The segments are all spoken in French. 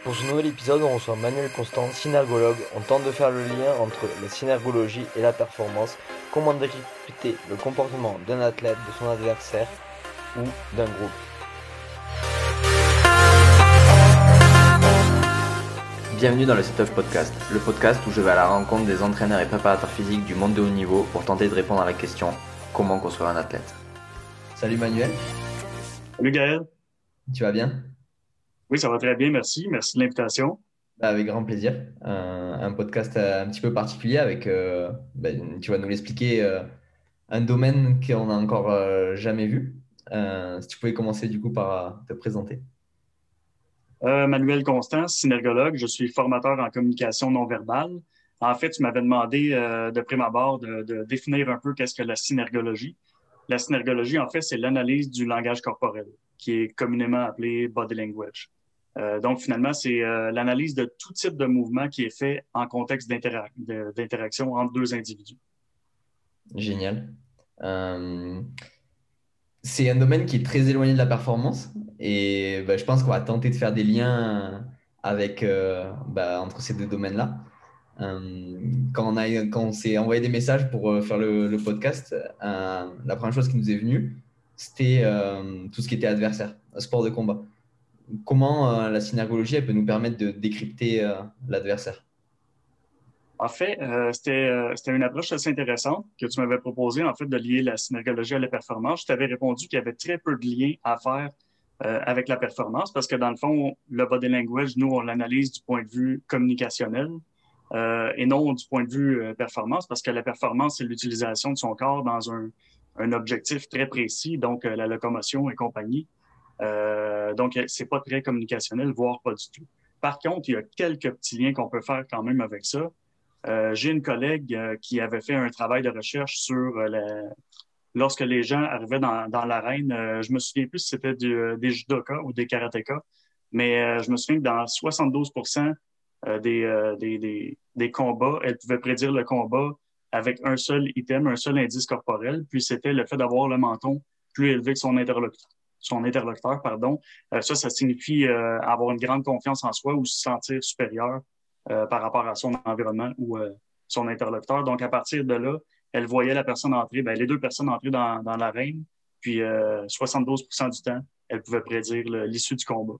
Pour ce nouvel épisode, on reçoit Manuel Constant, synergologue. On tente de faire le lien entre la synergologie et la performance, comment décrypter le comportement d'un athlète, de son adversaire ou d'un groupe? Bienvenue dans le Setup Podcast, le podcast où je vais à la rencontre des entraîneurs et préparateurs physiques du monde de haut niveau pour tenter de répondre à la question comment construire un athlète? Salut Manuel. Salut Gaël. Tu vas bien? Oui, ça va très bien, merci. Merci de l'invitation. Bah, avec grand plaisir. Un, podcast un petit peu particulier avec, euh, bah, tu vas nous l'expliquer, euh, un domaine qu'on n'a encore euh, jamais vu. si tu pouvais commencer du coup par te présenter. Manuel Constant, synergologue. Je suis formateur en communication non verbale. En fait, tu m'avais demandé de prime abord de, de définir un peu qu'est-ce que la synergologie. La synergologie, en fait, c'est l'analyse du langage corporel, qui est communément appelé body language. Euh, donc, finalement, c'est euh, l'analyse de tout type de mouvement qui est fait en contexte d'interaction entre deux individus. Génial. Euh, c'est un domaine qui est très éloigné de la performance et bah, je pense qu'on va tenter de faire des liens avec, bah, entre ces deux domaines-là. Quand on, on s'est envoyé des messages pour faire le, podcast, la première chose qui nous est venue, c'était tout ce qui était adversaire, sport de combat. Comment la synergologie elle peut nous permettre de décrypter l'adversaire? En fait, c'était une approche assez intéressante que tu m'avais proposé en fait de lier la synergologie à la performance. Je t'avais répondu qu'il y avait très peu de liens à faire avec la performance parce que dans le fond, le body language, nous, on l'analyse du point de vue communicationnel. Euh, et non du point de vue euh, performance, parce que la performance, c'est l'utilisation de son corps dans un, objectif très précis, donc euh, la locomotion et compagnie. Euh, donc, c'est pas très communicationnel, voire pas du tout. Par contre, il y a quelques petits liens qu'on peut faire quand même avec ça. Euh, J'ai une collègue qui avait fait un travail de recherche sur la, lorsque les gens arrivaient dans, l'arène. je me souviens plus si c'était des judokas ou des karatékas, mais je me souviens que dans 72 euh, des, euh, des, des, des, combats. Elle pouvait prédire le combat avec un seul item, un seul indice corporel, puis c'était le fait d'avoir le menton plus élevé que son interlocuteur. Son interlocuteur, pardon. Euh, ça, ça signifie avoir une grande confiance en soi ou se sentir supérieur par rapport à son environnement ou son interlocuteur. Donc, à partir de là, elle voyait la personne entrer, ben, les deux personnes entrer dans, l'arène, puis 72% du temps, elle pouvait prédire l'issue du combat.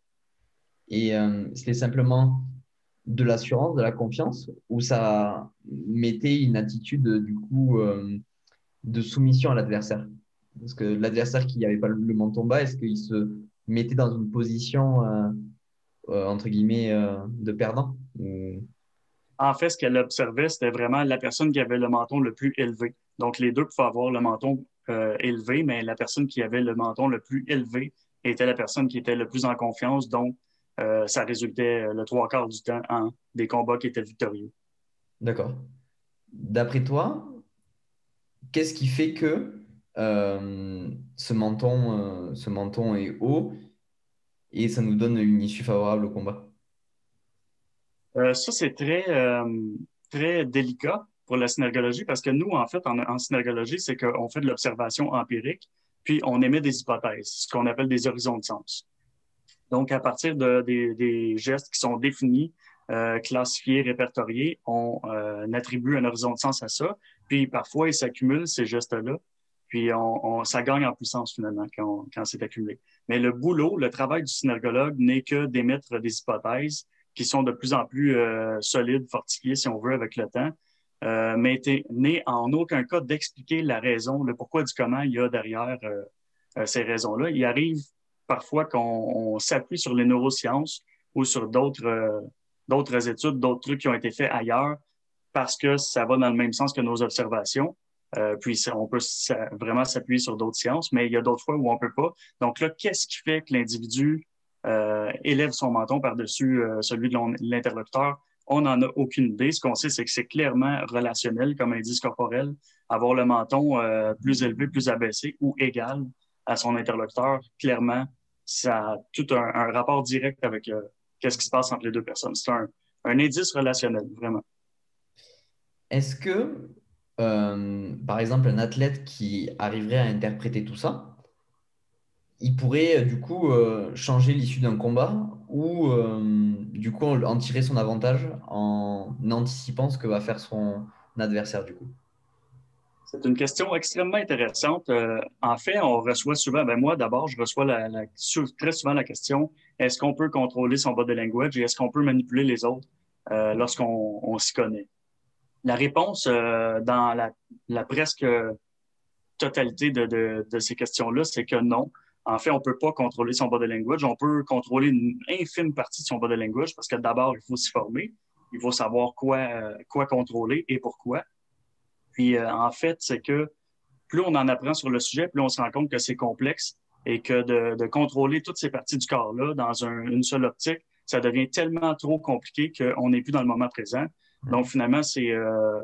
Et c'était simplement de l'assurance, de la confiance, ou ça mettait une attitude du coup euh, de soumission à l'adversaire? Parce que l'adversaire qui n'avait pas le, menton bas, est-ce qu'il se mettait dans une position euh, euh, entre guillemets de perdant En fait, ce qu'elle observait, c'était vraiment la personne qui avait le menton le plus élevé. Donc, les deux pouvaient avoir le menton élevé, mais la personne qui avait le menton le plus élevé était la personne qui était le plus en confiance, donc euh, ça résultait euh, le trois quarts du temps en des combats qui étaient victorieux. D'accord. D'après toi, qu'est-ce qui fait que euh, ce, menton, ce menton est haut et ça nous donne une issue favorable au combat Ça, c'est très, très délicat pour la synergologie parce que nous, en fait, en, synergologie, c'est qu'on fait de l'observation empirique, puis on émet des hypothèses, ce qu'on appelle des horizons de sens. Donc, à partir de, des, gestes qui sont définis, euh, classifiés, répertoriés, on euh, attribue un horizon de sens à ça. Puis parfois, ils s'accumulent, ces gestes-là. Puis on, ça gagne en puissance finalement quand, quand c'est accumulé. Mais le boulot, le travail du synergologue n'est que d'émettre des hypothèses qui sont de plus en plus euh, solides, fortifiées, si on veut, avec le temps. Euh, mais n'est en aucun cas d'expliquer la raison, le pourquoi du comment il y a derrière euh, ces raisons-là. Il arrive parfois qu'on s'appuie sur les neurosciences ou sur d'autres d'autres études, d'autres trucs qui ont été faits ailleurs parce que ça va dans le même sens que nos observations. Euh, puis on peut vraiment s'appuyer sur d'autres sciences, mais il y a d'autres fois où on peut pas. Donc là, qu'est-ce qui fait que l'individu euh, élève son menton par-dessus euh, celui de l'interlocuteur? On n'en a aucune idée. Ce qu'on sait, c'est que c'est clairement relationnel comme indice corporel. Avoir le menton plus élevé, plus abaissé ou égal à son interlocuteur, clairement, ça a tout un, rapport direct avec qu'est-ce qui se passe entre les deux personnes. C'est un, indice relationnel, vraiment. Est-ce que, euh, par exemple, un athlète qui arriverait à interpréter tout ça, il pourrait euh, du coup changer l'issue d'un combat ou du coup en tirer son avantage en anticipant ce que va faire son adversaire du coup c'est une question extrêmement intéressante. Euh, en fait, on reçoit souvent, ben moi d'abord, je reçois très souvent la question est-ce qu'on peut contrôler son body language et est-ce qu'on peut manipuler les autres euh, lorsqu'on on, s'y connaît? La réponse euh, dans la, la, presque totalité de, ces questions-là, c'est que non. En fait, on peut pas contrôler son body language. On peut contrôler une infime partie de son body language parce que d'abord, il faut s'y former. Il faut savoir quoi, quoi contrôler et pourquoi. Puis euh, en fait, c'est que plus on en apprend sur le sujet, plus on se rend compte que c'est complexe et que de, contrôler toutes ces parties du corps-là dans une seule optique, ça devient tellement trop compliqué qu'on n'est plus dans le moment présent. Donc finalement, c'est euh,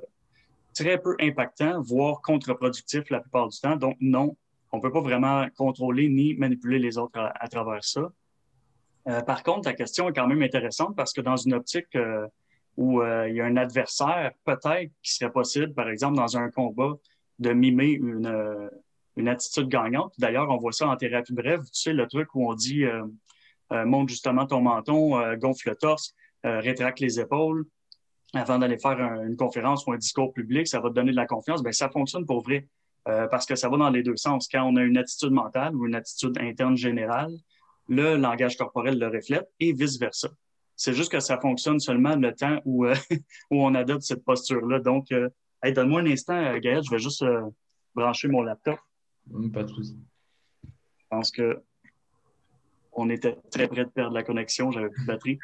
très peu impactant, voire contre-productif la plupart du temps. Donc non, on ne peut pas vraiment contrôler ni manipuler les autres à, travers ça. Euh, par contre, la question est quand même intéressante parce que dans une optique où euh, il y a un adversaire, peut-être qui serait possible, par exemple, dans un combat, de mimer une, euh, une attitude gagnante. D'ailleurs, on voit ça en thérapie brève. Tu sais, le truc où on dit euh, monte justement ton menton, gonfle le torse, rétracte les épaules avant d'aller faire une conférence ou un discours public, ça va te donner de la confiance. Bien, ça fonctionne pour vrai parce que ça va dans les deux sens. Quand on a une attitude mentale ou une attitude interne générale, le langage corporel le reflète et vice-versa. C'est juste que ça fonctionne seulement le temps où, euh, où on adopte cette posture-là. Donc, euh, donne-moi un instant, euh, Gaël, je vais juste brancher mon laptop. Pas de souci. Je pense que on était très près de perdre la connexion, j'avais plus de batterie.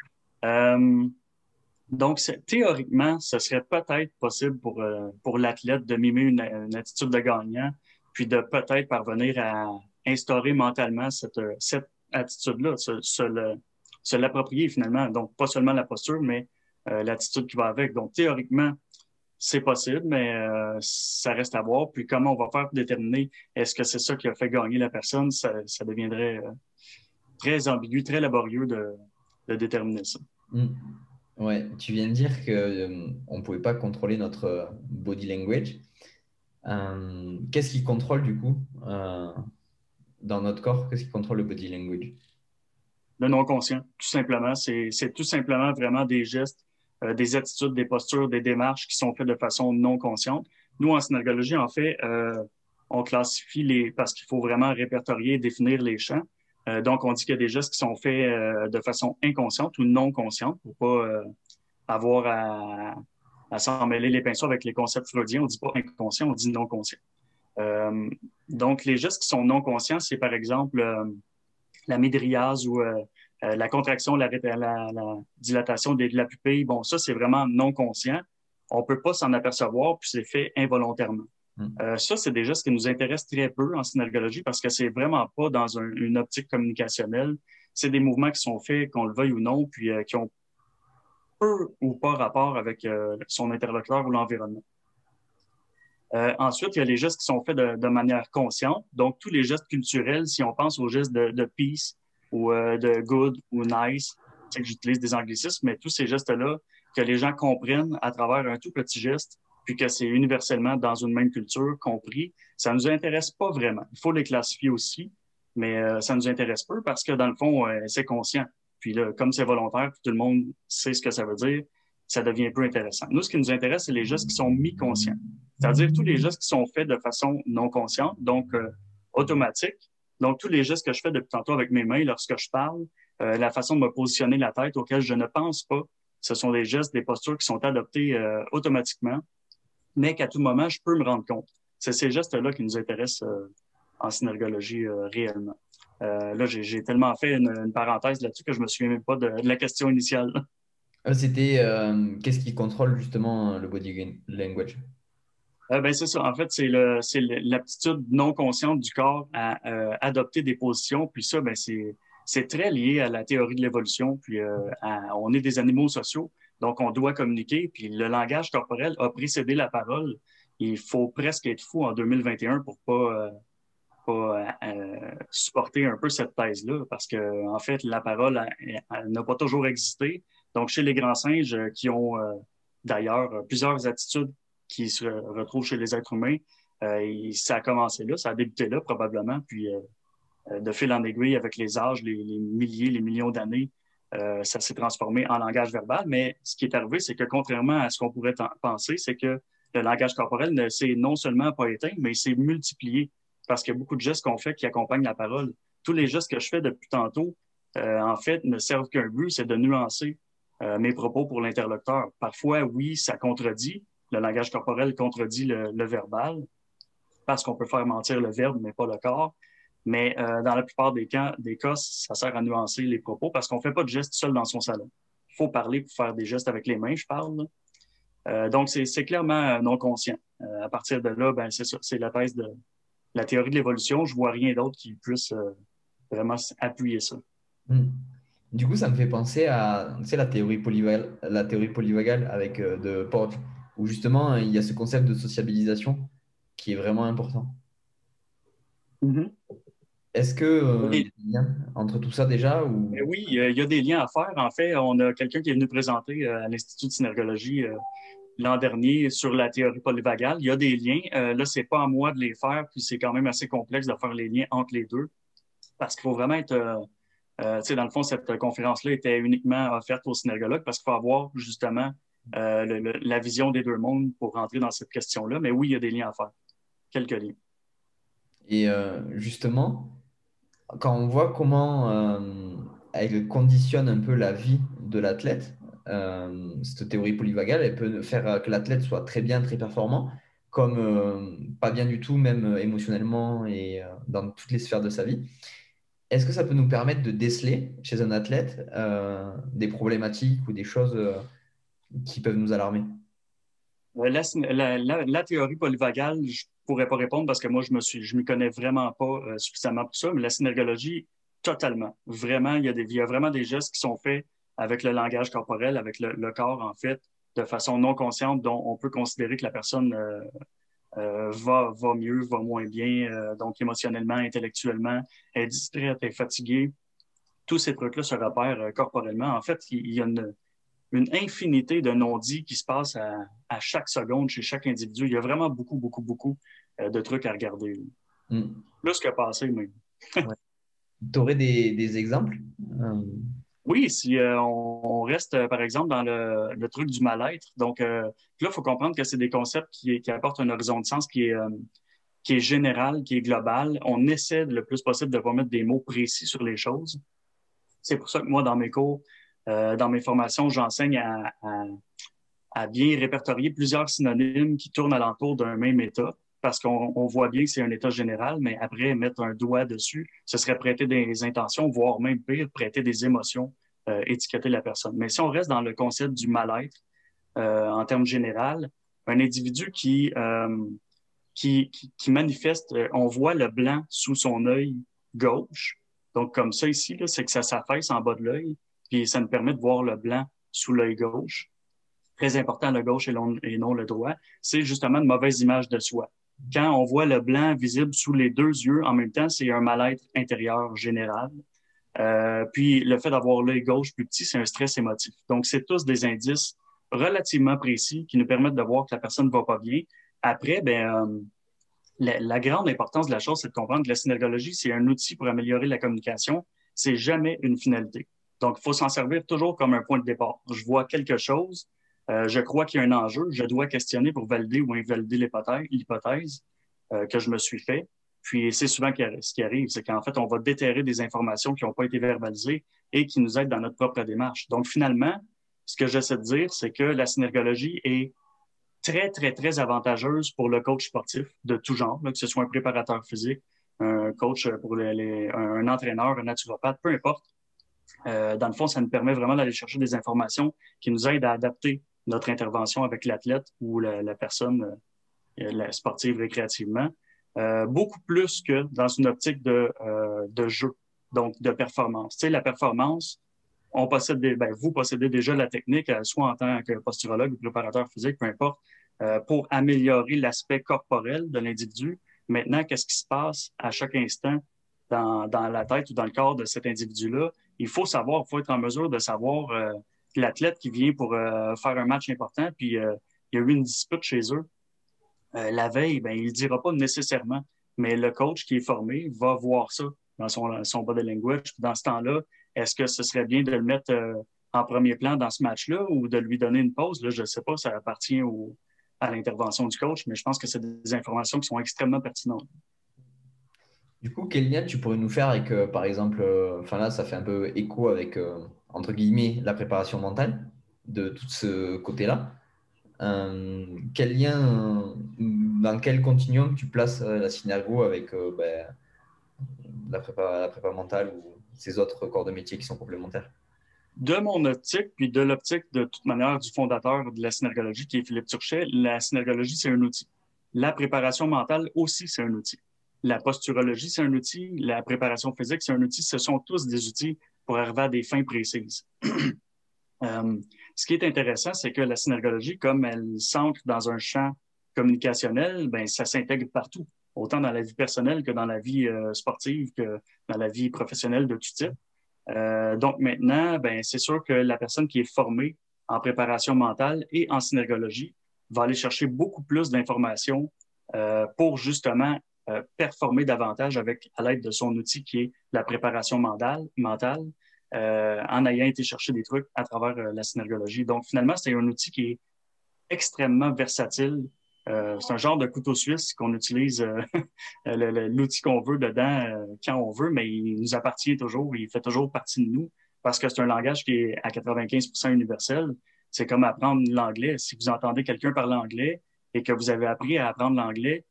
Donc, théoriquement, ce serait peut-être possible pour, pour l'athlète de mimer une, attitude de gagnant, puis de peut-être parvenir à instaurer mentalement cette, cette attitude-là, se l'approprier finalement. Donc, pas seulement la posture, mais euh, l'attitude qui va avec. Donc, théoriquement, c'est possible, mais euh, ça reste à voir. Puis, comment on va faire pour déterminer est-ce que c'est ça qui a fait gagner la personne, ça, deviendrait euh, très ambigu, très laborieux de, déterminer ça. Mmh. Ouais, tu viens de dire qu'on ne pouvait pas contrôler notre body language. Qu'est-ce qui contrôle du coup dans notre corps? Qu'est-ce qui contrôle le body language? Le non-conscient, tout simplement. C'est tout simplement vraiment des gestes, euh, des attitudes, des postures, des démarches qui sont faites de façon non consciente. Nous, en synergologie, en fait, euh, on classifie les, parce qu'il faut vraiment répertorier et définir les champs. Euh, donc, on dit qu'il y a des gestes qui sont faits de façon inconsciente ou non consciente pour pas avoir à, s'en mêler les pinceaux avec les concepts freudiens. On dit pas inconscient, on dit non conscient. donc, les gestes qui sont non conscients, c'est par exemple la médriase ou euh, euh, la contraction, la, dilatation de, la pupille, bon, ça, c'est vraiment non conscient. On peut pas s'en apercevoir, puis c'est fait involontairement. Hmm. Euh, ça, c'est déjà ce qui nous intéresse très peu en synergologie parce que c'est vraiment pas dans une optique communicationnelle. C'est des mouvements qui sont faits, qu'on le veuille ou non, puis qui ont peu ou pas rapport avec son interlocuteur ou l'environnement. Euh, ensuite, il y a les gestes qui sont faits de, manière consciente. Donc, tous les gestes culturels, si on pense aux gestes de, peace ou euh, de good ou nice, c'est que j'utilise des anglicismes, mais tous ces gestes-là, que les gens comprennent à travers un tout petit geste, puis que c'est universellement dans une même culture compris, ça nous intéresse pas vraiment. Il faut les classifier aussi, mais euh, ça nous intéresse peu parce que dans le fond, c'est conscient. Puis là, comme c'est volontaire, tout le monde sait ce que ça veut dire, ça devient peu intéressant. Nous, ce qui nous intéresse, c'est les gestes qui sont mi-conscients, c'est-à-dire tous les gestes qui sont faits de façon non consciente, donc euh, automatique. Donc, tous les gestes que je fais depuis tantôt avec mes mains lorsque je parle, euh, la façon de me positionner la tête auquel je ne pense pas, ce sont des gestes, des postures qui sont adoptés euh, automatiquement, mais qu'à tout moment, je peux me rendre compte. C'est ces gestes-là qui nous intéressent en synergologie réellement. là, j'ai tellement fait une, parenthèse là-dessus que je me souviens même pas de, de la question initiale. Ah, c'était euh, qu'est-ce qui contrôle justement le body language? Euh, ben, c'est ça. En fait, c'est l'aptitude non consciente du corps à euh, adopter des positions. Puis ça, ben, c'est très lié à la théorie de l'évolution. Puis on est des animaux sociaux, donc on doit communiquer. Puis le langage corporel a précédé la parole. Il faut presque être fou en 2021 pour pas pas supporter un peu cette thèse-là, parce que en fait, la parole n'a pas toujours existé. Donc, chez les grands singes euh, qui ont euh, d'ailleurs euh, plusieurs attitudes qui se retrouvent chez les êtres humains, ça a commencé là, ça a débuté là probablement, puis de fil en aiguille avec les âges, les, milliers, les millions d'années, ça s'est transformé en langage verbal. Mais ce qui est arrivé, c'est que contrairement à ce qu'on pourrait penser, c'est que le langage corporel ne s'est non seulement pas éteint, mais il s'est multiplié parce qu'il y a beaucoup de gestes qu'on fait qui accompagnent la parole. Tous les gestes que je fais depuis tantôt, euh, en fait, ne servent qu'un but, c'est de nuancer euh, mes propos pour l'interlocuteur. Parfois, oui, ça contredit. Le langage corporel contredit le, verbal parce qu'on peut faire mentir le verbe, mais pas le corps. Mais euh, dans la plupart des cas, des cas, ça sert à nuancer les propos parce qu'on ne fait pas de gestes seul dans son salon. Il faut parler pour faire des gestes avec les mains, je parle. donc, c'est clairement non conscient. à partir de là, ben, c'est la thèse de la théorie de l'évolution. Je vois rien d'autre qui puisse vraiment appuyer ça. Hmm. Du coup, ça me fait penser à la, théorie polyvagale, la théorie polyvagale avec euh, de Porges, où justement il y a ce concept de sociabilisation qui est vraiment important. Mm-hmm. Est-ce que euh, y a des liens entre tout ça déjà ou... Eh oui, il y a des liens à faire. En fait, on a quelqu'un qui est venu présenter euh, à l'Institut de synergologie l'an dernier sur la théorie polyvagale. Il y a des liens. là, c'est pas à moi de les faire, puis c'est quand même assez complexe de faire les liens entre les deux parce qu'il faut vraiment être euh, dans le fond, cette conférence-là était uniquement offerte aux synergologues parce qu'il faut avoir justement euh, la vision des deux mondes pour rentrer dans cette question-là. Mais oui, il y a des liens à faire. Quelques liens. Et euh, justement, quand on voit comment elle conditionne un peu la vie de l'athlète, cette théorie polyvagale, elle peut faire que l'athlète soit très bien, très performant, comme pas bien du tout, même émotionnellement et dans toutes les sphères de sa vie. Est-ce que ça peut nous permettre de déceler chez un athlète euh, des problématiques ou des choses euh, qui peuvent nous alarmer? Euh, la, théorie polyvagale, je pourrais pas répondre parce que moi, je me suis, je m'y connais vraiment pas suffisamment pour ça, mais la synergologie, totalement. Vraiment, il y, a des, il y a vraiment des gestes qui sont faits avec le langage corporel, avec le, corps, en fait, de façon non consciente, dont on peut considérer que la personne euh, va, va mieux, va moins bien, euh, donc émotionnellement, intellectuellement, est distraite, est fatiguée. Tous ces trucs-là se repèrent euh, corporellement. En fait, il, y a une, une infinité de non-dits qui se passent à, à, chaque seconde chez chaque individu. Il y a vraiment beaucoup, beaucoup, beaucoup de trucs à regarder. Mm. Plus que passer, même. Tu aurais des, des exemples? Oui, si euh, on, reste, euh, par exemple, dans le, truc du mal-être. Donc, euh, là, il faut comprendre que c'est des concepts qui, apportent un horizon de sens qui est, qui est général, qui est global. On essaie le plus possible de pas mettre des mots précis sur les choses. C'est pour ça que moi, dans mes cours, dans mes formations, j'enseigne à, bien répertorier plusieurs synonymes qui tournent alentour d'un même état parce qu'on voit bien que c'est un état général, mais après, mettre un doigt dessus, ce serait prêter des intentions, voire même pire, prêter des émotions, euh, étiqueter la personne. Mais si on reste dans le concept du mal-être, euh, en termes général, un individu qui, euh, qui, qui, manifeste, on voit le blanc sous son œil gauche. Donc, comme ça ici, c'est que ça s'affaisse en bas de l'œil, puis ça nous permet de voir le blanc sous l'œil gauche. Très important, le gauche et non le droit. C'est justement une mauvaise image de soi quand on voit le blanc visible sous les deux yeux en même temps, c'est un mal-être intérieur général. Euh, puis le fait d'avoir l'œil gauche plus petit, c'est un stress émotif. Donc, c'est tous des indices relativement précis qui nous permettent de voir que la personne ne va pas bien. Après, ben, euh, la, grande importance de la chose, c'est de comprendre que la synergologie, c'est un outil pour améliorer la communication. C'est jamais une finalité. Donc, il faut s'en servir toujours comme un point de départ. Je vois quelque chose, euh, je crois qu'il y a un enjeu. Je dois questionner pour valider ou invalider l'hypothèse euh, que je me suis fait. Puis c'est souvent ce qui arrive, c'est qu'en fait, on va déterrer des informations qui n'ont pas été verbalisées et qui nous aident dans notre propre démarche. Donc finalement, ce que j'essaie de dire, c'est que la synergologie est très, très, très avantageuse pour le coach sportif de tout genre, que ce soit un préparateur physique, un coach pour les, un entraîneur, un naturopathe, peu importe. Euh, dans le fond, ça nous permet vraiment d'aller chercher des informations qui nous aident à adapter notre intervention avec l'athlète ou la, personne euh, la sportive récréativement, euh, beaucoup plus que dans une optique de, euh, jeu, donc de performance. Tu sais, la performance, on possède ben, vous possédez déjà la technique, soit en tant que posturologue ou préparateur physique, peu importe, pour améliorer l'aspect corporel de l'individu. Maintenant, qu'est-ce qui se passe à chaque instant dans, la tête ou dans le corps de cet individu-là? Il faut savoir, il faut être en mesure de savoir l'athlète qui vient pour euh, faire un match important, puis euh, il y a eu une dispute chez eux, euh, la veille, ben, il ne dira pas nécessairement, mais le coach qui est formé va voir ça dans son, son body language. Dans ce temps-là, Est-ce que ce serait bien de le mettre en premier plan dans ce match-là ou de lui donner une pause? Je ne sais pas, ça appartient à l'intervention du coach, mais je pense que c'est des informations qui sont extrêmement pertinentes. Du coup, quel lien tu pourrais nous faire avec, euh, par exemple, euh, enfin là, ça fait un peu écho avec, euh, entre guillemets, la préparation mentale de tout ce côté-là. quel lien, dans quel continuum tu places la synergo avec ben, la, prépa, la prépa mentale ou ces autres corps de métier qui sont complémentaires? de mon optique, puis de l'optique de toute manière du fondateur de la synergologie, qui est Philippe Turchet, la synergologie, c'est un outil. La préparation mentale aussi, c'est un outil. La posturologie, c'est un outil. La préparation physique, c'est un outil. Ce sont tous des outils pour arriver à des fins précises. Euh, ce qui est intéressant, c'est que la synergologie, comme elle s'ancre dans un champ communicationnel, ben, ça s'intègre partout, autant dans la vie personnelle que dans la vie euh, sportive, que dans la vie professionnelle de tout type. Euh, donc maintenant, ben, c'est sûr que la personne qui est formée en préparation mentale et en synergologie va aller chercher beaucoup plus d'informations pour justement euh, performer davantage avec à l'aide de son outil qui est la préparation mentale, mentale euh, en ayant été chercher des trucs à travers euh, la synergologie. Donc finalement, c'est un outil qui est extrêmement versatile. c'est un genre de couteau suisse qu'on utilise l'outil qu'on veut dedans quand on veut, mais il nous appartient toujours, il fait toujours partie de nous parce que c'est un langage qui est à 95% universel. C'est comme apprendre l'anglais. Si vous entendez quelqu'un parler anglais et que vous avez appris à apprendre l'anglais,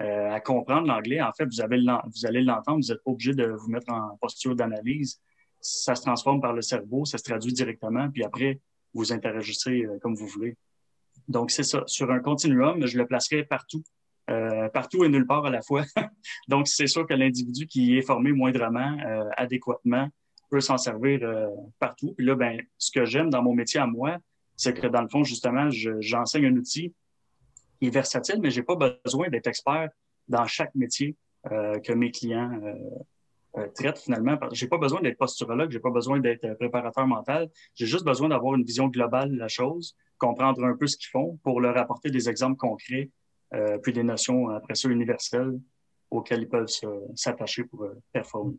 euh, à comprendre l'anglais, en fait, vous, avez vous allez l'entendre, vous n'êtes pas obligé de vous mettre en posture d'analyse. Ça se transforme par le cerveau, ça se traduit directement, puis après, vous interagissez euh, comme vous voulez. Donc, c'est ça. Sur un continuum, je le placerai partout, euh, partout et nulle part à la fois. Donc, c'est sûr que l'individu qui est formé moindrement, adéquatement, peut s'en servir partout. Puis là, ben, ce que j'aime dans mon métier à moi, c'est que dans le fond, justement, j'enseigne un outil est versatile, mais j'ai pas besoin d'être expert dans chaque métier euh, que mes clients euh, euh, traitent finalement. J'ai pas besoin d'être posturologue, j'ai pas besoin d'être préparateur mental. J'ai juste besoin d'avoir une vision globale de la chose, comprendre un peu ce qu'ils font pour leur apporter des exemples concrets, puis des notions après ça universelles auxquelles ils peuvent s'attacher pour performer.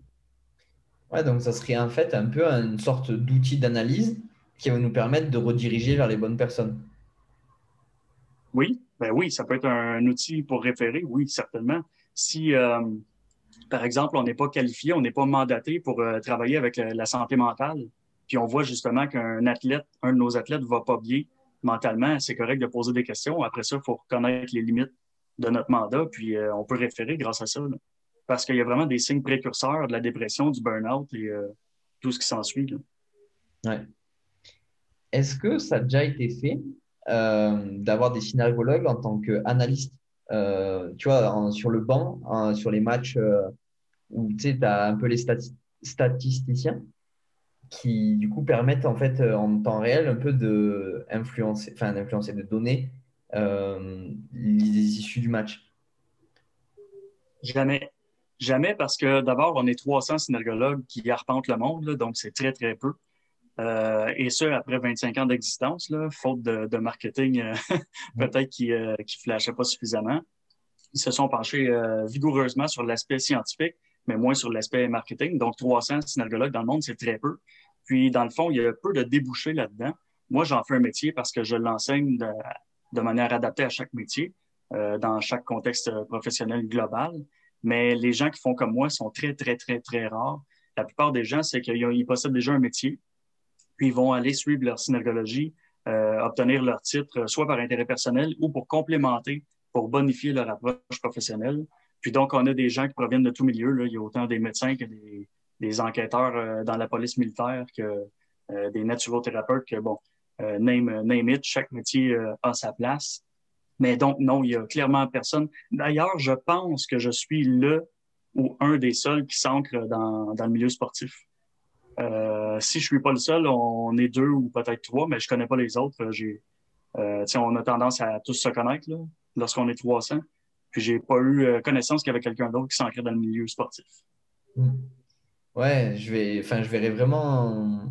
Ouais, donc ça serait en fait un peu une sorte d'outil d'analyse qui va nous permettre de rediriger vers les bonnes personnes. Oui, ben oui, ça peut être un, outil pour référer, oui, certainement. Si, euh, par exemple, on n'est pas qualifié, on n'est pas mandaté pour euh, travailler avec la, santé mentale, puis on voit justement qu'un athlète, un de nos athlètes va pas bien mentalement, c'est correct de poser des questions. Après ça, il faut reconnaître les limites de notre mandat, puis euh, on peut référer grâce à ça. Parce qu'il y a vraiment des signes précurseurs de la dépression, du burn-out et tout ce qui s'ensuit. Ouais. Est-ce que ça a déjà été fait? euh, d'avoir des synergologues en tant qu'analystes. Euh, tu vois, sur le banc, sur les matchs euh, où tu as un peu les statisticiens qui du coup permettent en fait en temps réel un peu de influencer, enfin d'influencer, de donner les issues du match. Jamais. Jamais parce que d'abord, on est 300 synergologues qui arpentent le monde, donc c'est très, très peu. Euh, et ce, après 25 ans d'existence, faute de, marketing, euh, peut-être qui ne euh, flashait pas suffisamment. Ils se sont penchés vigoureusement sur l'aspect scientifique, mais moins sur l'aspect marketing. Donc, 300 synergologues dans le monde, c'est très peu. Puis, dans le fond, il y a peu de débouchés là-dedans. Moi, j'en fais un métier parce que je l'enseigne de, de, manière adaptée à chaque métier, dans chaque contexte professionnel global. Mais les gens qui font comme moi sont très, très, très, très rares. La plupart des gens, c'est qu'ils possèdent déjà un métier, puis ils vont aller suivre leur synergologie, euh, obtenir leur titre, soit par intérêt personnel ou pour complémenter, pour bonifier leur approche professionnelle. Puis donc, on a des gens qui proviennent de tout milieu. Là. Il y a autant des médecins que des, enquêteurs euh, dans la police militaire, que euh, des naturothérapeutes, que bon, name, name it, chaque métier a sa place. Mais donc, non, il y a clairement personne. D'ailleurs, je pense que je suis le ou un des seuls qui s'ancre dans, dans le milieu sportif. Euh, si je suis pas le seul, on est deux ou peut-être trois, mais je connais pas les autres. J'ai, euh, on a tendance à tous se connaître lorsqu'on est 300. Puis j'ai pas eu euh, connaissance qu'il y avait quelqu'un d'autre qui s'ancrait dans le milieu sportif. Hmm. Ouais, je vais, enfin, je verrai vraiment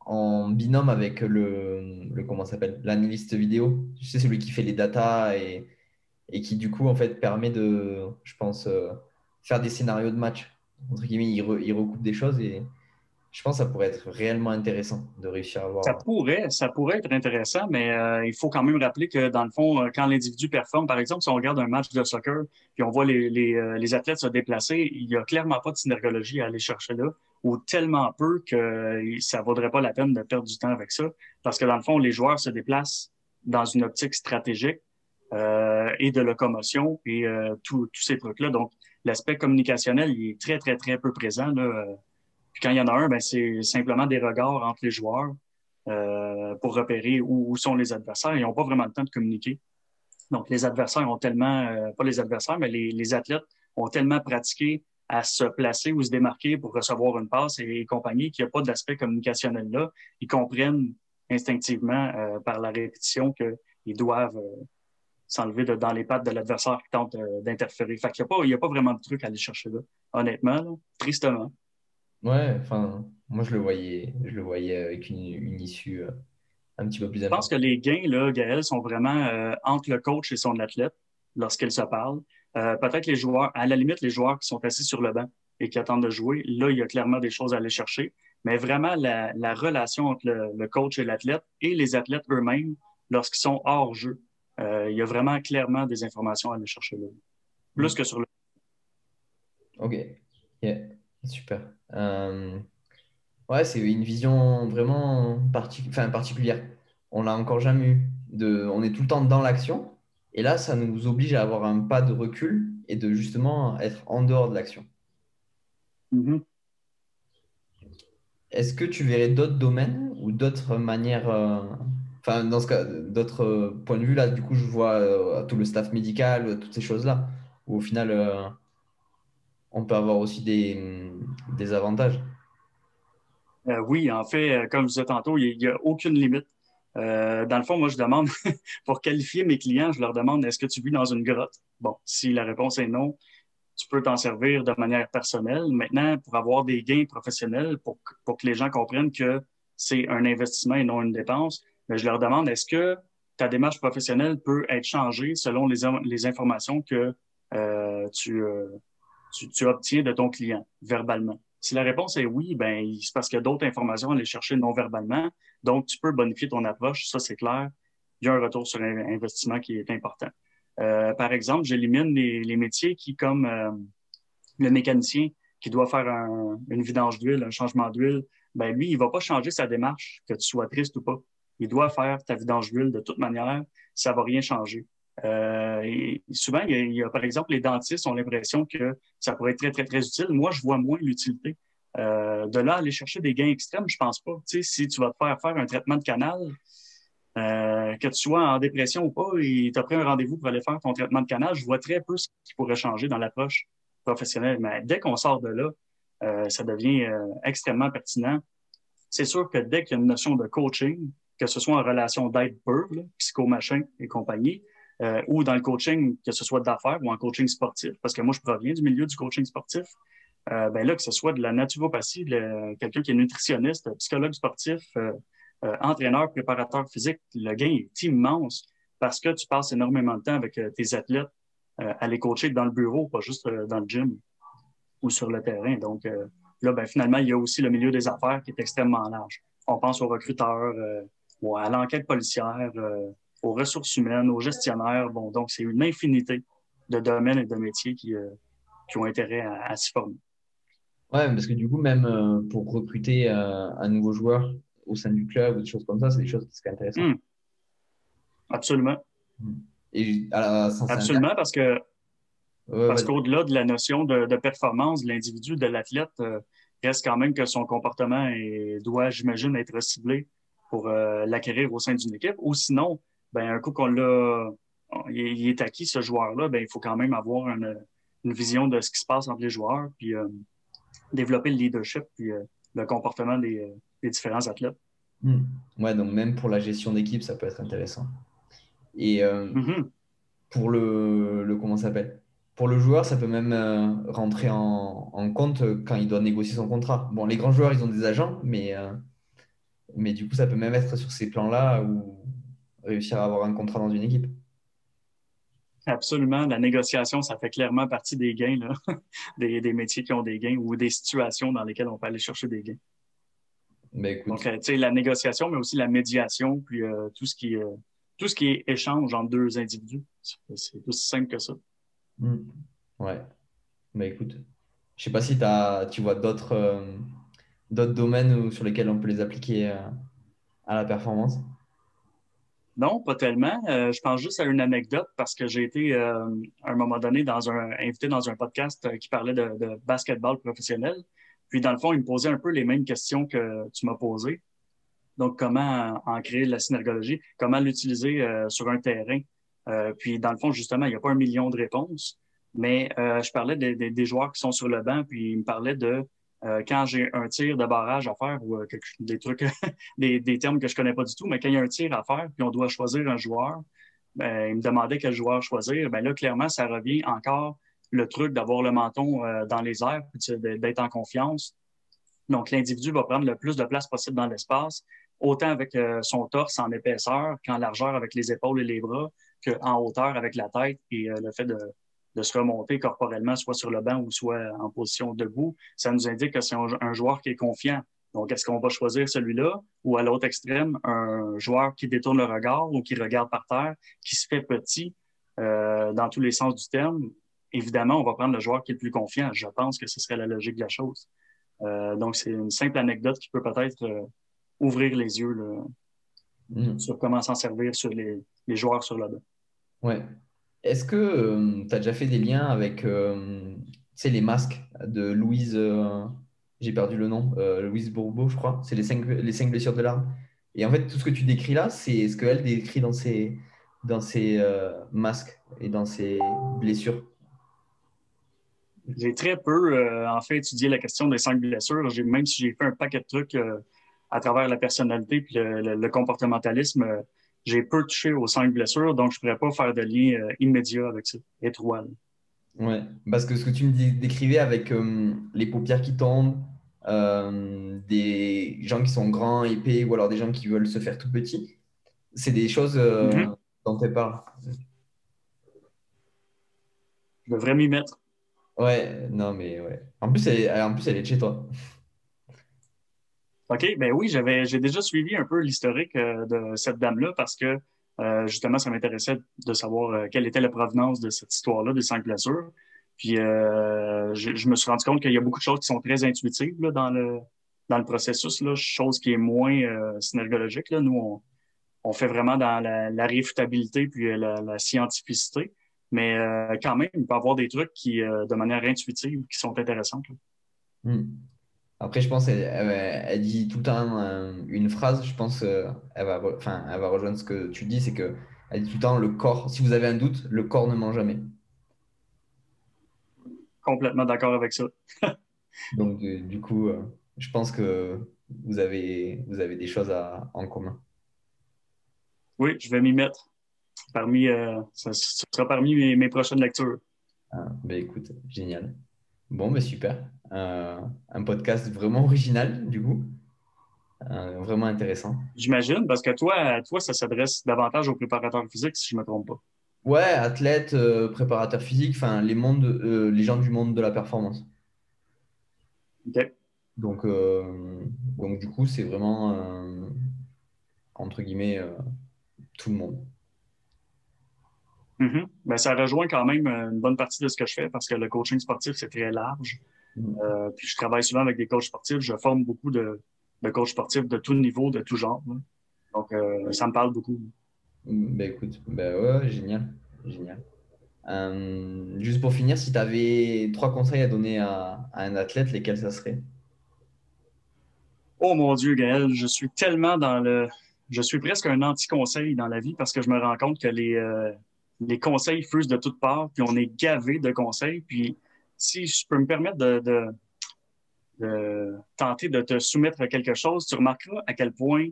en, binôme avec le, le comment s'appelle, l'analyste vidéo. Tu sais, celui qui fait les datas et, qui du coup en fait permet de, je pense, faire des scénarios de match. Entre guillemets, il recoupe des choses et je pense que ça pourrait être réellement intéressant de réussir à avoir. Ça pourrait, ça pourrait être intéressant, mais euh, il faut quand même rappeler que dans le fond, euh, quand l'individu performe, par exemple, si on regarde un match de soccer, puis on voit les, les, euh, les athlètes se déplacer, il n'y a clairement pas de synergologie à aller chercher là, ou tellement peu que ça ne vaudrait pas la peine de perdre du temps avec ça, parce que dans le fond, les joueurs se déplacent dans une optique stratégique euh, et de locomotion et tous ces trucs-là. Donc, l'aspect communicationnel, il est très, très, très peu présent. Là, puis quand il y en a un, ben, c'est simplement des regards entre les joueurs euh, pour repérer où, sont les adversaires. Ils n'ont pas vraiment le temps de communiquer. Donc, les adversaires ont tellement, euh, pas les adversaires, mais les, athlètes ont tellement pratiqué à se placer ou se démarquer pour recevoir une passe et, compagnie qu'il n'y a pas d'aspect communicationnel là. Ils comprennent instinctivement euh, par la répétition qu'ils doivent s'enlever dans les pattes de l'adversaire qui tente d'interférer. Fait qu'il n'y a, a, pas vraiment de truc à aller chercher là, honnêtement, tristement. Ouais, enfin, moi je le voyais, je le voyais avec une, issue euh, un petit peu plus Je pense que les gains, là, Gaël, sont vraiment euh, entre le coach et son athlète lorsqu'ils se parlent. Euh, peut-être les joueurs, à la limite, les joueurs qui sont assis sur le banc et qui attendent de jouer, là, il y a clairement des choses à aller chercher. Mais vraiment, la, relation entre le, coach et l'athlète et les athlètes eux-mêmes, lorsqu'ils sont hors jeu, il y a vraiment clairement des informations à aller chercher là. Plus mm. que sur le. OK. Yeah. Super. Euh, ouais, c'est une vision vraiment particulière. On l'a encore jamais eu. De, on est tout le temps dans l'action. Et là, ça nous oblige à avoir un pas de recul et de justement être en dehors de l'action. Mm-hmm. Est-ce que tu verrais d'autres domaines ou d'autres manières, euh, enfin, dans ce cas, d'autres points de vue? Là, du coup, je vois euh, tout le staff médical, toutes ces choses-là, où au final, on peut avoir aussi des, des avantages. Euh, oui, en fait, euh, comme je disais tantôt, il n'y a, aucune limite. Euh, dans le fond, moi, je demande, pour qualifier mes clients, je leur demande est-ce que tu vis dans une grotte? Bon, si la réponse est non, tu peux t'en servir de manière personnelle. Maintenant, pour avoir des gains professionnels, pour, que les gens comprennent que c'est un investissement et non une dépense, mais ben, je leur demande est-ce que ta démarche professionnelle peut être changée selon les informations que tu, tu, obtiens de ton client verbalement? Si la réponse est oui, ben c'est parce qu'il y a d'autres informations à aller chercher non verbalement. Donc, tu peux bonifier ton approche, ça c'est clair. Il y a un retour sur investissement qui est important. Euh, par exemple, j'élimine les, métiers qui, comme euh, le mécanicien qui doit faire une vidange d'huile, un changement d'huile, ben lui, il va pas changer sa démarche, que tu sois triste ou pas. Il doit faire ta vidange d'huile de toute manière, ça va rien changer. Euh, souvent, il y, a, par exemple, les dentistes ont l'impression que ça pourrait être très, très, très utile. Moi, je vois moins l'utilité. Euh, de là, aller chercher des gains extrêmes, je pense pas. Si tu vas te faire faire un traitement de canal, euh, que tu sois en dépression ou pas, et tu as pris un rendez-vous pour aller faire ton traitement de canal, je vois très peu ce qui pourrait changer dans l'approche professionnelle. Mais dès qu'on sort de là, ça devient extrêmement pertinent. C'est sûr que dès qu'il y a une notion de coaching, que ce soit en relation d'aide pure, psycho-machin et compagnie, euh, ou dans le coaching, que ce soit d'affaires ou en coaching sportif, parce que moi, je proviens du milieu du coaching sportif. Euh, ben là, que ce soit de la naturopathie, quelqu'un qui est nutritionniste, psychologue sportif, euh, entraîneur, préparateur physique, le gain est immense parce que tu passes énormément de temps avec tes athlètes à les coacher dans le bureau, pas juste dans le gym ou sur le terrain. Donc là, ben, finalement, il y a aussi le milieu des affaires qui est extrêmement large. On pense aux recruteurs, à l'enquête policière, aux ressources humaines, aux gestionnaires. Bon, donc, c'est une infinité de domaines et de métiers qui, euh, qui ont intérêt à, s'y former. Ouais, parce que du coup, même euh, pour recruter euh, un nouveau joueur au sein du club ou des choses comme ça, c'est des choses qui sont intéressantes. Hmm. Absolument. Hmm. Et Absolument, parce que parce qu'au-delà de la notion de, performance de l'individu, de l'athlète, reste quand même que son comportement doit, j'imagine, être ciblé pour l'acquérir au sein d'une équipe. Ou sinon, ben, un coup qu'on l'a, il, est acquis, ce joueur-là, ben, il faut quand même avoir une, vision de ce qui se passe entre les joueurs, puis euh, développer le leadership, puis euh, le comportement des, différents athlètes. Hmm. Ouais, donc même pour la gestion d'équipe, ça peut être intéressant. Et euh, mm-hmm. pour le, le comment s'appelle? Pour le joueur, ça peut même rentrer en, en, compte quand il doit négocier son contrat. Bon, les grands joueurs, ils ont des agents, mais, mais du coup, ça peut même être sur ces plans-là où réussir à avoir un contrat dans une équipe. Absolument. La négociation, ça fait clairement partie des gains, des, métiers qui ont des gains ou des situations dans lesquelles on peut aller chercher des gains. Ben, écoute. Donc, euh, tu sais, la négociation, mais aussi la médiation, puis euh, tout ce qui euh, tout ce qui est échange entre deux individus. C'est aussi simple que ça. Hmm. Ouais. Ben, écoute, je sais pas si t'as, tu vois d'autres domaines où- sur lesquels on peut les appliquer à la performance. Non, pas tellement. Euh, je pense juste à une anecdote parce que j'ai été euh, à un moment donné invité dans un podcast euh, qui parlait de, basketball professionnel. Puis dans le fond, il me posait un peu les mêmes questions que tu m'as posées. Donc, comment en créer la synergologie, comment l'utiliser sur un terrain? Puis dans le fond, justement, il n'y a pas un million de réponses, mais je parlais des- des joueurs qui sont sur le banc, puis il me parlait de euh, quand j'ai un tir de barrage à faire ou euh, des trucs, des, termes que je connais pas du tout, mais quand il y a un tir à faire, puis on doit choisir un joueur, ben, il me demandait quel joueur choisir. Ben là, clairement, ça revient encore le truc d'avoir le menton euh, dans les airs, d'être en confiance. Donc, l'individu va prendre le plus de place possible dans l'espace, autant avec son torse en épaisseur qu'en largeur avec les épaules et les bras, qu'en hauteur avec la tête et le fait de, de se remonter corporellement, soit sur le banc ou soit en position debout. Ça nous indique que c'est un, un joueur qui est confiant. Donc, est-ce qu'on va choisir celui-là ou à l'autre extrême, un joueur qui détourne le regard ou qui regarde par terre, qui se fait petit euh, dans tous les sens du terme? Évidemment, on va prendre le joueur qui est le plus confiant. Je pense que ce serait la logique de la chose. Euh, donc, c'est une simple anecdote qui peut peut-être euh, ouvrir les yeux là, Hmm. sur comment s'en servir sur les, les joueurs sur le banc. Ouais. Est-ce que tu as déjà fait des liens avec euh, les masques de Louise, euh, j'ai perdu le nom, euh, Louise Bourbeau, je crois. C'est les cinq, les cinq blessures de l'arme. Et en fait, tout ce que tu décris là, c'est ce qu'elle décrit dans ses, dans ses euh, masques et dans ses blessures. J'ai très peu, euh, en fait, étudié la question des cinq blessures. Même si j'ai fait un paquet de trucs euh, à travers la personnalité puis le, le- le comportementalisme, euh, j'ai peu touché aux cinq blessures, donc je pourrais pas faire de lien euh, immédiat avec ça, étoile. Ouais, parce que ce que tu me décrivais avec euh, les paupières qui tombent, euh, des gens qui sont grands, épais, ou alors des gens qui veulent se faire tout petits, c'est des choses Mhm. dont tu parles. Je devrais m'y mettre. Ouais, non, mais ouais. En plus, elle, en plus, elle est de chez toi. OK, ben oui, j'avais, j'ai déjà suivi un peu l'historique euh, de cette dame-là parce que euh, justement, ça m'intéressait de savoir euh, quelle était la provenance de cette histoire-là des cinq blessures. Puis je, me suis rendu compte qu'il y a beaucoup de choses qui sont très intuitives là, dans le dans le processus, là, chose qui est moins synergologique. Là. Nous, on, on fait vraiment dans la, réfutabilité puis la, la scientificité, mais quand même, il peut y avoir des trucs qui, de manière intuitive, qui sont intéressants. Après, je pense qu'elle elle, elle dit tout le temps euh, une phrase. Je pense euh, elle va, enfin, elle va rejoindre ce que tu dis, c'est que elle dit tout le temps le corps. Si vous avez un doute, le corps ne ment jamais. Complètement d'accord avec ça. Donc, euh, du coup, je pense que vous avez, vous avez des choses à- en commun. Oui, je vais m'y mettre. Parmi, euh, ça, ça sera parmi mes, mes prochaines lectures. Ah, ben écoute, génial. Bon, ben super. Euh, un podcast vraiment original, du coup. Euh, vraiment intéressant. J'imagine, parce que toi, toi, ça s'adresse davantage aux préparateurs physiques, si je me trompe pas. Ouais, athlète, euh, préparateur physique, enfin les mondes, euh, les gens du monde de la performance. OK. Donc, euh, donc du coup, c'est vraiment entre guillemets tout le monde. Ben, ça rejoint quand même euh, une bonne partie de ce que je fais parce que le coaching sportif, c'est très large. Mhm. Euh, puis je travaille souvent avec des coachs sportifs. Je forme beaucoup de, de coachs sportifs de tout niveau, de tout genre. là. Donc, euh, ça me parle beaucoup. Ben écoute, ben ouais, génial, génial. Euh, juste pour finir, si tu avais trois conseils à donner à, à un athlète, lesquels ça serait? Oh mon Dieu, Gaël, je suis tellement dans le. Je suis presque un anti-conseil dans la vie parce que je me rends compte que les, les conseils fusent de toutes parts, puis on est gavé de conseils. Puis si je peux me permettre de, tenter de te soumettre à quelque chose, tu remarqueras à quel point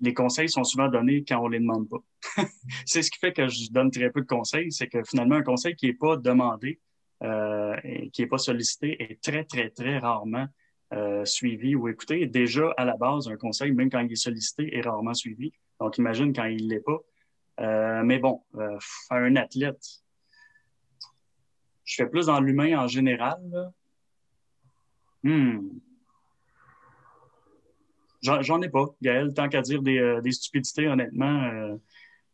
les conseils sont souvent donnés quand on les demande pas. c'est ce qui fait que je donne très peu de conseils, c'est que finalement, un conseil qui n'est pas demandé euh, qui n'est pas sollicité est très, très, très rarement euh, suivi ou écouté. Déjà, à la base, un conseil, même quand il est sollicité, est rarement suivi. Donc, imagine quand il ne l'est pas. Euh, mais bon, euh, un athlète, je fais plus dans l'humain en général. Hmm. J'en ai pas, Gaël, tant qu'à dire des, des, stupidités, honnêtement.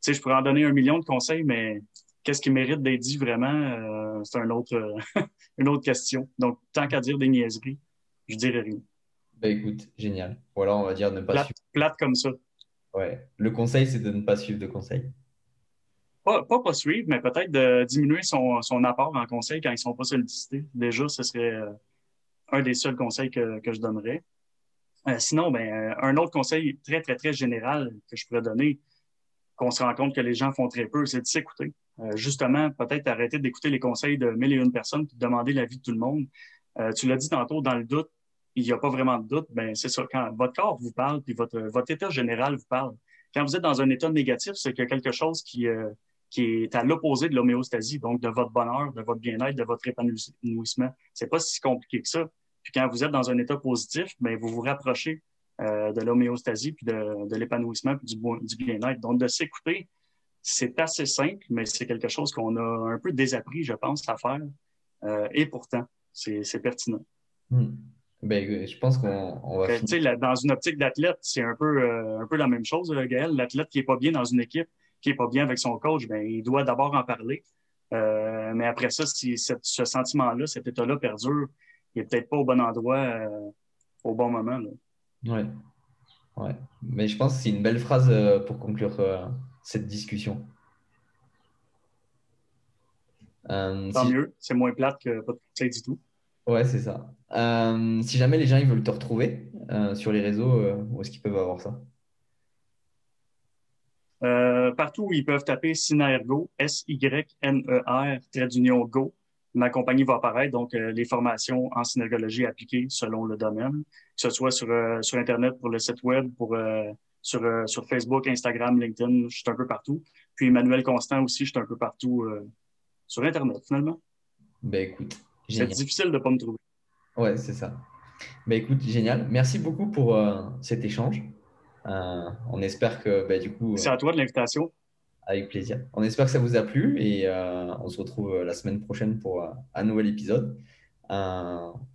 sais, je pourrais en donner un million de conseils, mais qu'est-ce qui mérite d'être dit vraiment, c'est un autre, une autre question. Donc, tant qu'à dire des niaiseries, je dirais rien. Ben écoute, génial. Ou alors on va dire ne pas suivre. Plate comme ça. Ouais. Le conseil, c'est de ne pas suivre de conseils. Pas, pas, suivre, mais peut-être de diminuer son, son, apport en conseil quand ils ne sont pas sollicités. Déjà, ce serait euh, un des seuls conseils que, que je donnerais. Euh, sinon, ben, euh, un autre conseil très, très, très général que je pourrais donner, qu'on se rend compte que les gens font très peu, c'est de s'écouter. justement, peut-être arrêter d'écouter les conseils de mille et une personnes et de demander l'avis de tout le monde. tu l'as dit tantôt, dans le doute, il n'y a pas vraiment de doute, ben c'est ça. Quand votre corps vous parle, puis votre, votre état général vous parle, quand vous êtes dans un état négatif, c'est qu'il y a quelque chose qui, euh, qui est à l'opposé de l'homéostasie, donc de votre bonheur, de votre bien-être, de votre épanouissement. C'est pas si compliqué que ça. Puis quand vous êtes dans un état positif, ben vous vous rapprochez euh, de l'homéostasie, puis de, de l'épanouissement, puis du, du bien-être. Donc de s'écouter, c'est assez simple, mais c'est quelque chose qu'on a un peu désappris, je pense, à faire. Euh, et pourtant, c'est pertinent. Hmm. Ben, je pense qu'on va. Ben, dans une optique d'athlète, c'est un peu, euh, un peu la même chose, euh, Gaël. L'athlète qui n'est pas bien dans une équipe, qui n'est pas bien avec son coach, ben, il doit d'abord en parler. Euh, mais après ça, si ce sentiment-là, cet état-là perdure, il n'est peut-être pas au bon endroit au bon moment. Oui. Ouais. Mais je pense que c'est une belle phrase pour conclure cette discussion. Tant mieux, c'est moins plate que pas de conseil du tout. Ouais, c'est ça. Euh, si jamais les gens ils veulent te retrouver euh, sur les réseaux, euh, où est-ce qu'ils peuvent avoir ça? partout où ils peuvent taper Synergo, S-Y-N-E-R, trait d'union Go. Ma compagnie va apparaître, donc les formations en synergologie appliquées selon le domaine, que ce soit sur, sur Internet, pour le site web, pour, sur, sur Facebook, Instagram, LinkedIn, je suis un peu partout. Puis Emmanuel Constant aussi, je suis un peu partout sur Internet, finalement. Ben écoute, c'est difficile de ne pas me trouver. Ouais, c'est ça. Bah, écoute, génial. Merci beaucoup pour euh, cet échange. Euh, on espère que bah, du coup. C'est à toi de l'invitation. Avec plaisir. On espère que ça vous a plu et euh, on se retrouve la semaine prochaine pour un nouvel épisode.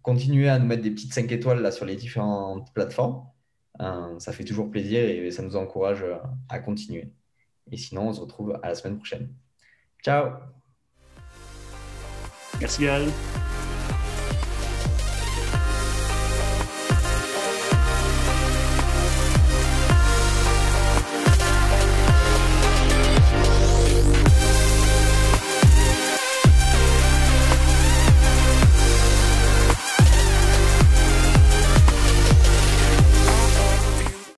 continuez à nous mettre des petites 5 étoiles là sur les différentes plateformes. ça fait toujours plaisir et ça nous encourage à continuer. Et sinon, on se retrouve à la semaine prochaine. Ciao Merci Gaël.